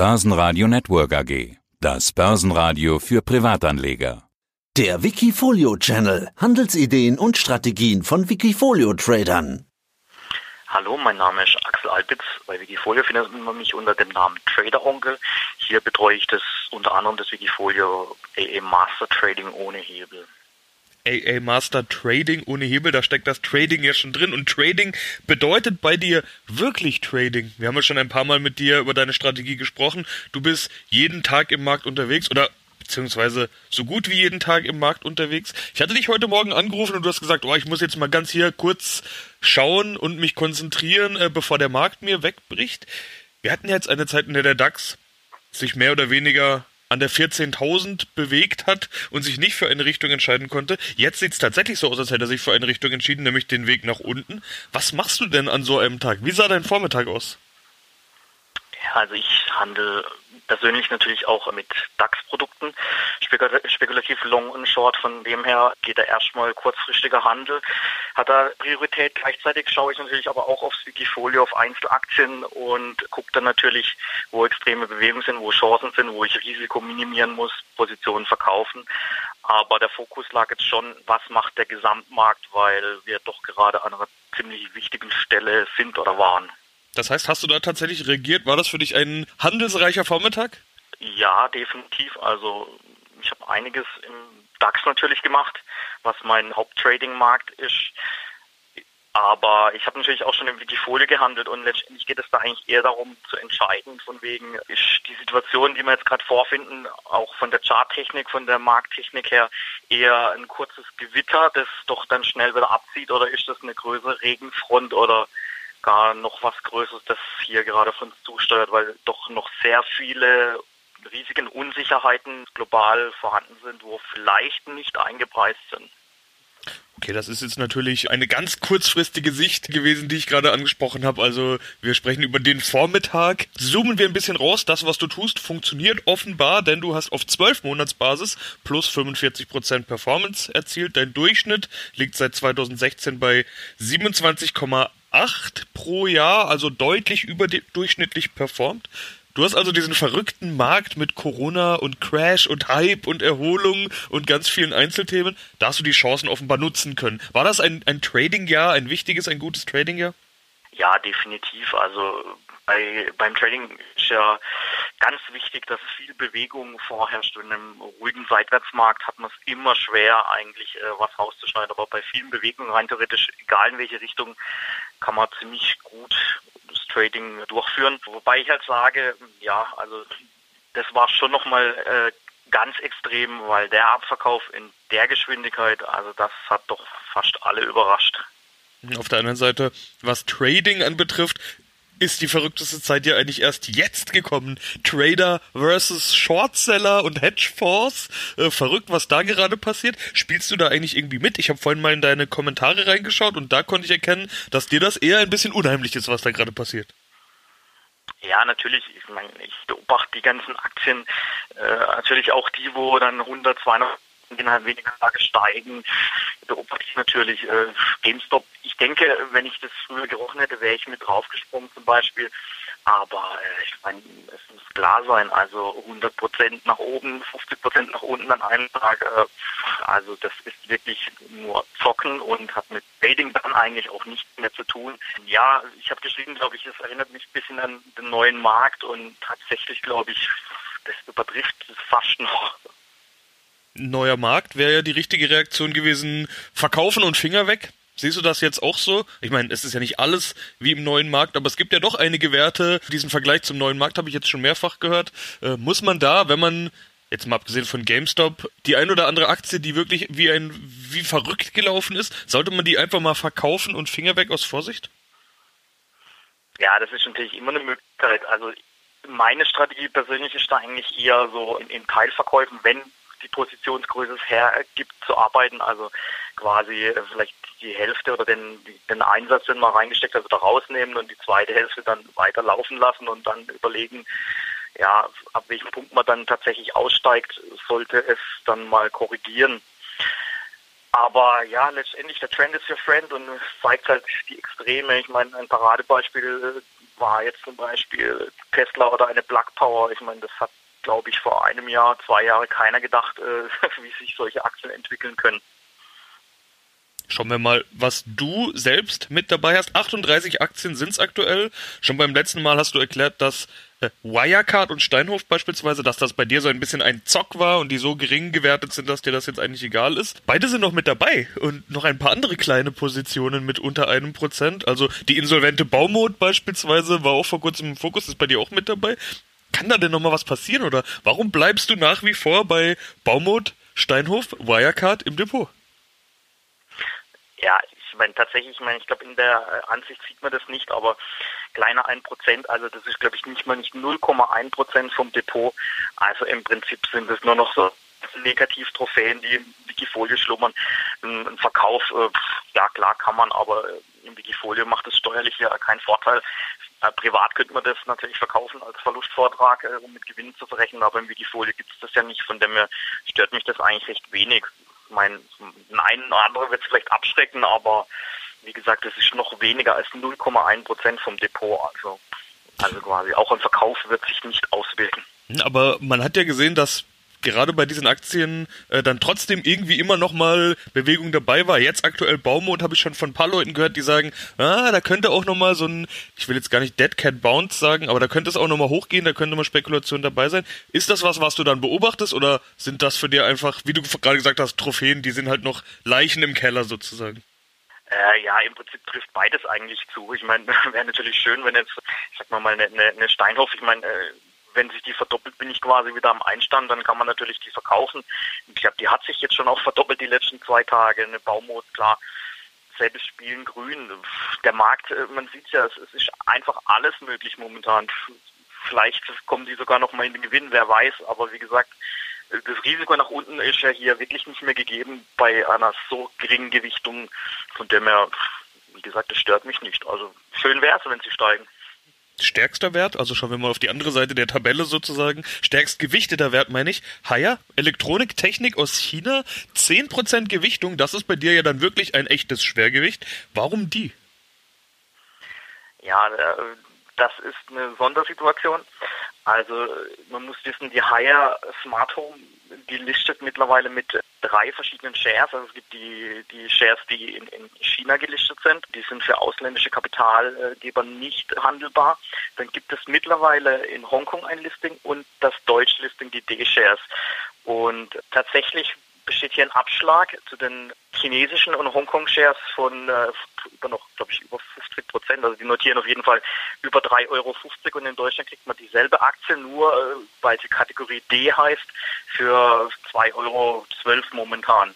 Börsenradio Network AG. Das Börsenradio für Privatanleger. Der Wikifolio Channel. Handelsideen und Strategien von Wikifolio Tradern. Hallo, mein Name ist Axel Albitz. Bei Wikifolio findet man mich unter dem Namen Trader Onkel. Hier betreue ich das unter anderem das Wikifolio AA Master Trading ohne Hebel. AA Master Trading ohne Hebel, da steckt das Trading ja schon drin. Und Trading bedeutet bei dir wirklich Trading. Wir haben ja schon ein paar Mal mit dir über deine Strategie gesprochen. Du bist jeden Tag im Markt unterwegs oder beziehungsweise so gut wie jeden Tag im Markt unterwegs. Ich hatte dich heute Morgen angerufen und du hast gesagt, oh, ich muss jetzt mal ganz hier kurz schauen und mich konzentrieren, äh, bevor der Markt mir wegbricht. Wir hatten jetzt eine Zeit, in der der DAX sich mehr oder weniger an der 14.000 bewegt hat und sich nicht für eine Richtung entscheiden konnte. Jetzt sieht es tatsächlich so aus, als hätte er sich für eine Richtung entschieden, nämlich den Weg nach unten. Was machst du denn an so einem Tag? Wie sah dein Vormittag aus? Also ich handle persönlich natürlich auch mit DAX-Produkten, spekulativ Long und Short. Von dem her geht da erstmal kurzfristiger Handel, hat da Priorität. Gleichzeitig schaue ich natürlich aber auch aufs Wikifolio, auf Einzelaktien und gucke dann natürlich, wo extreme Bewegungen sind, wo Chancen sind, wo ich Risiko minimieren muss, Positionen verkaufen. Aber der Fokus lag jetzt schon, was macht der Gesamtmarkt, weil wir doch gerade an einer ziemlich wichtigen Stelle sind oder waren. Das heißt, hast du da tatsächlich reagiert? War das für dich ein handelsreicher Vormittag? Ja, definitiv. Also ich habe einiges im DAX natürlich gemacht, was mein Haupttrading-Markt ist. Aber ich habe natürlich auch schon im Wikifolio gehandelt und letztendlich geht es da eigentlich eher darum zu entscheiden, von wegen ist die Situation, die wir jetzt gerade vorfinden, auch von der Charttechnik, von der Markttechnik her eher ein kurzes Gewitter, das doch dann schnell wieder abzieht oder ist das eine größere Regenfront oder gar noch was Größeres, das hier gerade von uns zusteuert, weil doch noch sehr viele riesigen Unsicherheiten global vorhanden sind, wo vielleicht nicht eingepreist sind. Okay, das ist jetzt natürlich eine ganz kurzfristige Sicht gewesen, die ich gerade angesprochen habe. Also wir sprechen über den Vormittag. Zoomen wir ein bisschen raus. Das, was du tust, funktioniert offenbar, denn du hast auf 12 Monatsbasis plus 45% Performance erzielt. Dein Durchschnitt liegt seit 2016 bei 27,8 pro Jahr, also deutlich überdurchschnittlich performt. Du hast also diesen verrückten Markt mit Corona und Crash und Hype und Erholung und ganz vielen Einzelthemen. Da hast du die Chancen offenbar nutzen können. War das ein, ein Trading-Jahr, ein wichtiges, ein gutes Trading-Jahr? Ja, definitiv. Also bei, beim Trading ist ja ganz wichtig, dass viel Bewegung vorherrscht. In einem ruhigen Seitwärtsmarkt hat man es immer schwer, eigentlich äh, was rauszuschneiden. Aber bei vielen Bewegungen, rein theoretisch, egal in welche Richtung, kann man ziemlich gut das Trading durchführen. Wobei ich halt sage, ja, also das war schon nochmal äh, ganz extrem, weil der Abverkauf in der Geschwindigkeit, also das hat doch fast alle überrascht. Auf der anderen Seite, was Trading anbetrifft, ist die verrückteste Zeit ja eigentlich erst jetzt gekommen. Trader versus Shortseller und Hedgefonds. Äh, verrückt, was da gerade passiert. Spielst du da eigentlich irgendwie mit? Ich habe vorhin mal in deine Kommentare reingeschaut und da konnte ich erkennen, dass dir das eher ein bisschen unheimlich ist, was da gerade passiert. Ja, natürlich. Ich meine, ich beobachte die ganzen Aktien, äh, natürlich auch die, wo dann 100, 200 innerhalb weniger Tage steigen, beobachte ich natürlich äh, GameStop. Ich denke, wenn ich das früher gerochen hätte, wäre ich mit draufgesprungen zum Beispiel. Aber äh, ich meine, es muss klar sein, also 100 Prozent nach oben, 50 Prozent nach unten an einem Tag. Äh, also das ist wirklich nur Zocken und hat mit Trading dann eigentlich auch nichts mehr zu tun. Ja, ich habe geschrieben, glaube ich, es erinnert mich ein bisschen an den neuen Markt und tatsächlich, glaube ich, das übertrifft es fast noch neuer Markt wäre ja die richtige Reaktion gewesen, verkaufen und Finger weg. Siehst du das jetzt auch so? Ich meine, es ist ja nicht alles wie im neuen Markt, aber es gibt ja doch einige Werte. Diesen Vergleich zum neuen Markt habe ich jetzt schon mehrfach gehört. Äh, muss man da, wenn man jetzt mal abgesehen von GameStop, die ein oder andere Aktie, die wirklich wie ein wie verrückt gelaufen ist, sollte man die einfach mal verkaufen und Finger weg aus Vorsicht? Ja, das ist natürlich immer eine Möglichkeit. Also meine Strategie persönlich ist da eigentlich eher so in, in Teilverkäufen, wenn die Positionsgröße hergibt, zu arbeiten. Also quasi äh, vielleicht die Hälfte oder den, den Einsatz, den man reingesteckt hat, wieder rausnehmen und die zweite Hälfte dann weiter laufen lassen und dann überlegen, ja, ab welchem Punkt man dann tatsächlich aussteigt, sollte es dann mal korrigieren. Aber ja, letztendlich der Trend ist your friend und zeigt halt die Extreme. Ich meine, ein Paradebeispiel war jetzt zum Beispiel Tesla oder eine Black Power. Ich meine, das hat, glaube ich, vor einem Jahr, zwei Jahre keiner gedacht, äh, wie sich solche Aktien entwickeln können. Schauen wir mal, was du selbst mit dabei hast. 38 Aktien sind es aktuell. Schon beim letzten Mal hast du erklärt, dass äh, Wirecard und Steinhof beispielsweise, dass das bei dir so ein bisschen ein Zock war und die so gering gewertet sind, dass dir das jetzt eigentlich egal ist. Beide sind noch mit dabei und noch ein paar andere kleine Positionen mit unter einem Prozent. Also die insolvente Baumod beispielsweise war auch vor kurzem im Fokus, ist bei dir auch mit dabei. Kann da denn nochmal was passieren oder warum bleibst du nach wie vor bei Baumod, Steinhof, Wirecard im Depot? Ja, ich meine tatsächlich, ich meine, ich glaube in der äh, Ansicht sieht man das nicht, aber kleiner ein Prozent, also das ist glaube ich nicht mal nicht 0,1 Prozent vom Depot. Also im Prinzip sind es nur noch so Negativ-Trophäen, die im Wikifolio schlummern. Ein, Verkauf, äh, ja klar kann man, aber äh, Wikifolio macht es steuerlich ja keinen Vorteil. privat könnte man das natürlich verkaufen als Verlustvortrag, um mit Gewinnen zu verrechnen, aber im Wikifolio gibt es das ja nicht. Von dem her stört mich das eigentlich recht wenig mein, ein oder andere wird es vielleicht abschrecken, aber wie gesagt, es ist noch weniger als 0,1 Prozent vom Depot. Also, also quasi auch ein Verkauf wird sich nicht auswirken. Aber man hat ja gesehen, dass gerade bei diesen Aktien äh, dann trotzdem irgendwie immer noch mal Bewegung dabei war. Jetzt aktuell Baumod habe ich schon von ein paar Leuten gehört, die sagen, ah, da könnte auch noch mal so ein, ich will jetzt gar nicht Dead Cat Bounce sagen, aber da könnte es auch noch mal hochgehen, da könnte mal Spekulation dabei sein. Ist das was, was du dann beobachtest oder sind das für dir einfach, wie du gerade gesagt hast, Trophäen, die sind halt noch Leichen im Keller sozusagen? Äh, ja, im Prinzip trifft beides eigentlich zu. Ich meine, wäre natürlich schön, wenn jetzt, ich sag mal, eine, eine Steinhoff, ich meine, äh, wenn sich die verdoppelt, bin ich quasi wieder am Einstand, dann kann man natürlich die verkaufen. Ich glaube, die hat sich jetzt schon auch verdoppelt die letzten zwei Tage. Eine Baumut, klar, selbes Spielen grün. Der Markt, äh, man sieht ja, es, ist einfach alles möglich momentan. Vielleicht kommen die sogar noch mal in den Gewinn, wer weiß. Aber wie gesagt, das Risiko nach unten ist ja hier wirklich nicht mehr gegeben bei einer so geringen Gewichtung. Von dem her, wie gesagt, das stört mich nicht. Also schön wäre es, wenn sie steigen stärkster Wert, also schauen wir mal auf die andere Seite der Tabelle sozusagen, stärkst gewichteter Wert meine ich, Haier, Elektroniktechnik aus China, 10% Gewichtung, das ist bei dir ja dann wirklich ein echtes Schwergewicht. Warum die? Ja, äh, das ist eine Sondersituation. Also man muss wissen, die Haier Smart Home die listet mittlerweile mit drei verschiedenen Shares. Also es gibt die, die Shares, die in, in China gelistet sind. Die sind für ausländische Kapitalgeber nicht handelbar. Dann gibt es mittlerweile in Hongkong ein Listing und das deutsche Listing, die D-Shares. Und tatsächlich besteht hier ein Abschlag zu den chinesischen und Hongkong-Shares von äh, über noch, glaube ich, über 50 Prozent. Also die notieren auf jeden Fall über 3,50 Euro und in Deutschland kriegt man dieselbe Aktie, nur äh, weil sie Kategorie D heißt, für 2,12 Euro momentan.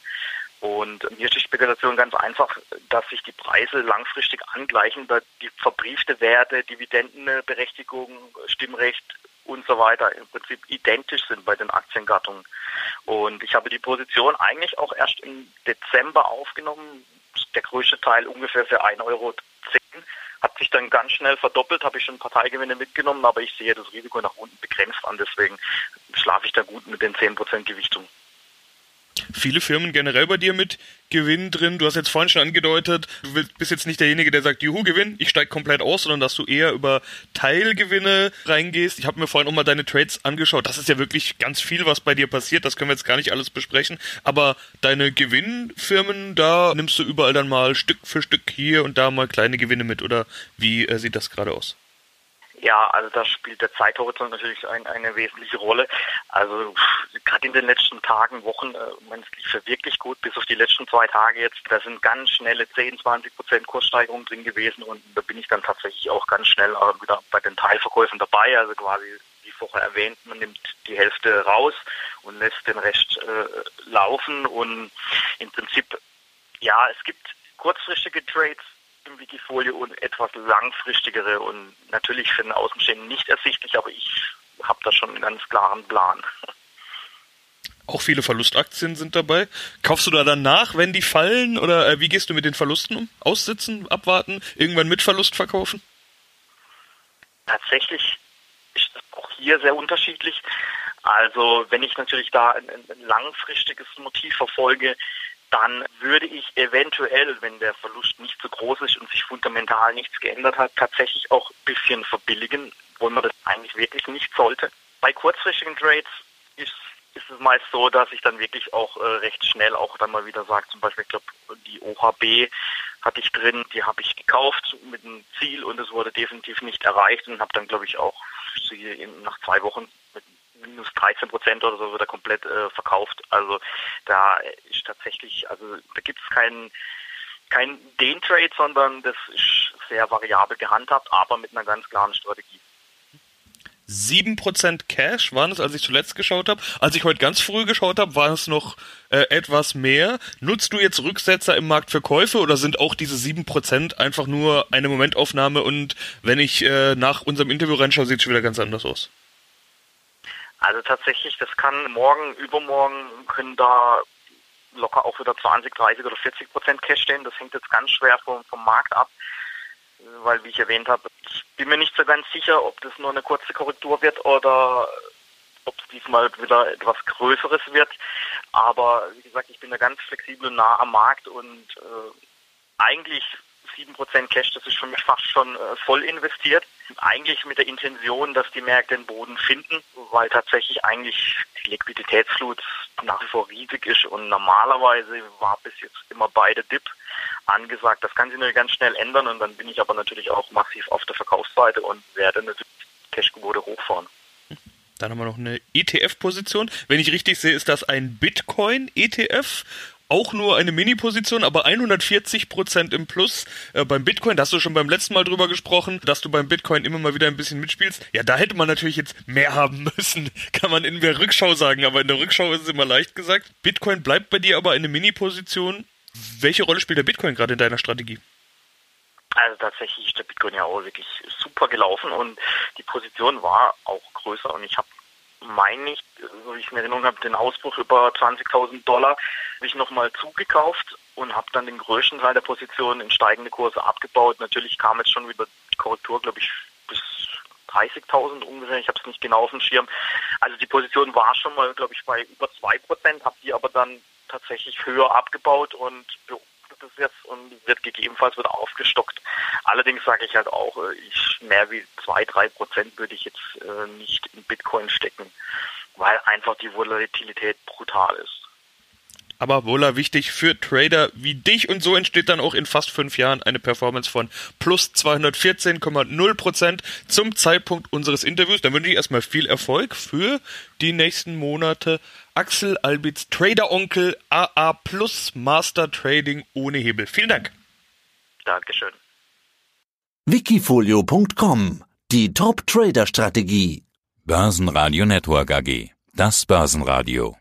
Und hier ist die Spekulation ganz einfach, dass sich die Preise langfristig angleichen, da die verbriefte Werte, Dividendenberechtigung, Stimmrecht und so weiter im Prinzip identisch sind bei den Aktiengattungen. Und ich habe die Position eigentlich auch erst im Dezember aufgenommen. Der größte Teil ungefähr für 1,10 Euro. Hat sich dann ganz schnell verdoppelt, habe ich schon Parteigewinne mitgenommen, aber ich sehe das Risiko nach unten begrenzt an. Deswegen schlafe ich da gut mit den 10% Gewichtung viele Firmen generell bei dir mit Gewinn drin. Du hast jetzt vorhin schon angedeutet, du bist jetzt nicht derjenige, der sagt, juhu, Gewinn, ich steige komplett aus, sondern dass du eher über Teilgewinne reingehst. Ich habe mir vorhin auch mal deine Trades angeschaut. Das ist ja wirklich ganz viel, was bei dir passiert. Das können wir jetzt gar nicht alles besprechen. Aber deine Gewinnfirmen, da nimmst du überall dann mal Stück für Stück hier und da mal kleine Gewinne mit. Oder wie äh, sieht das gerade aus? Ja, also da spielt der Zeithorizont natürlich ein, eine wesentliche Rolle. Also gerade in den letzten Tagen, Wochen, äh, man lief ja wirklich gut, bis auf die letzten zwei Tage jetzt. Da sind ganz schnelle 10, 20 Prozent Kurssteigerungen drin gewesen und da bin ich dann tatsächlich auch ganz schnell äh, wieder bei den Teilverkäufen dabei. Also quasi wie vorher erwähnt, man nimmt die Hälfte raus und lässt den Rest äh, laufen und im Prinzip, ja, es gibt kurzfristige Trades, im Wikifolio und etwas langfristigere und natürlich für den Außenstehenden nicht ersichtlich, aber ich habe da schon einen ganz klaren Plan. Auch viele Verlustaktien sind dabei. Kaufst du da dann nach, wenn die fallen oder äh, wie gehst du mit den Verlusten um? Aussitzen, abwarten, irgendwann mit Verlust verkaufen? Tatsächlich ist das auch hier sehr unterschiedlich. Also wenn ich natürlich da ein, ein langfristiges Motiv verfolge, dann würde ich eventuell, wenn der Verlust nicht so groß ist und sich fundamental nichts geändert hat, tatsächlich auch ein bisschen verbilligen, wo man das eigentlich wirklich nicht sollte. Bei kurzfristigen Trades ist, ist es meist so, dass ich dann wirklich auch äh, recht schnell auch dann mal wieder sage, zum Beispiel, ich glaube, die OHB hatte ich drin, die habe ich gekauft mit einem Ziel und es wurde definitiv nicht erreicht und habe dann, glaube ich, auch sie nach zwei Wochen mit minus 13 Prozent oder so wird er komplett äh, verkauft. Also da ist tatsächlich, also da gibt es keinen kein den Trade, sondern das ist sehr variabel gehandhabt, aber mit einer ganz klaren Strategie. 7% Cash waren es, als ich zuletzt geschaut habe. Als ich heute ganz früh geschaut habe, war es noch äh, etwas mehr. Nutzt du jetzt Rücksetzer im Markt für Käufe oder sind auch diese 7% einfach nur eine Momentaufnahme und wenn ich äh, nach unserem Interview reinschaue, sieht es schon wieder ganz anders aus? Also tatsächlich, das kann morgen, übermorgen können da locker auch wieder 20, 30 oder 40 Prozent Cash stehen. Das hängt jetzt ganz schwer vom, vom Markt ab weil, wie ich erwähnt habe, ich bin mir nicht so ganz sicher, ob das nur eine kurze Korrektur wird oder ob es diesmal wieder etwas Größeres wird. Aber wie gesagt, ich bin da ganz flexibel nah am Markt und äh, eigentlich 7% Cash, das ist für mich fast schon äh, voll investiert. Eigentlich mit der Intention, dass die Märkte den Boden finden, weil tatsächlich eigentlich die Liquiditätsflut nach wie vor riesig ist und normalerweise war bis jetzt immer beide Dip angesagt. Das kann sich natürlich ganz schnell ändern und dann bin ich aber natürlich auch massiv auf der Verkaufsseite und werde natürlich Cashquote hochfahren. Dann haben wir noch eine ETF-Position. Wenn ich richtig sehe, ist das ein Bitcoin-ETF auch nur eine Mini-Position, aber 140 Prozent im Plus äh, beim Bitcoin. Da hast du schon beim letzten Mal drüber gesprochen, dass du beim Bitcoin immer mal wieder ein bisschen mitspielst. Ja, da hätte man natürlich jetzt mehr haben müssen, kann man in der Rückschau sagen, aber in der Rückschau ist es immer leicht gesagt. Bitcoin bleibt bei dir aber eine Mini-Position. Welche Rolle spielt der Bitcoin gerade in deiner Strategie? Also tatsächlich ist der Bitcoin ja auch wirklich super gelaufen und die Position war auch größer und ich habe meine ich, so wie ich in Erinnerung habe, den Ausbruch über 20.000 Dollar habe ich nochmal zugekauft und habe dann den größten Teil der Position in steigende Kurse abgebaut. Natürlich kam jetzt schon wieder die Korrektur, glaube ich, bis 30.000 ungefähr. Ich habe es nicht genau auf dem Schirm. Also die Position war schon mal, glaube ich, bei über 2%, habe die aber dann tatsächlich höher abgebaut und das jetzt und wird gegebenenfalls wieder aufgestockt. Allerdings sage ich halt auch, äh, ich mehr wie zwei, drei Prozent würde ich jetzt äh, nicht in Bitcoin stecken, weil einfach die Volatilität brutal ist. Aber wohler wichtig für Trader wie dich und so entsteht dann auch in fast fünf Jahren eine Performance von plus 214,0 Prozent zum Zeitpunkt unseres Interviews. Dann wünsche ich erstmal viel Erfolg für die nächsten Monate. Axel Albitz, Trader-Onkel, AA Plus Master Trading ohne Hebel. Vielen Dank. Dankeschön. Wikifolio.com Die Top-Trader-Strategie. Börsenradio Network AG. Das Börsenradio.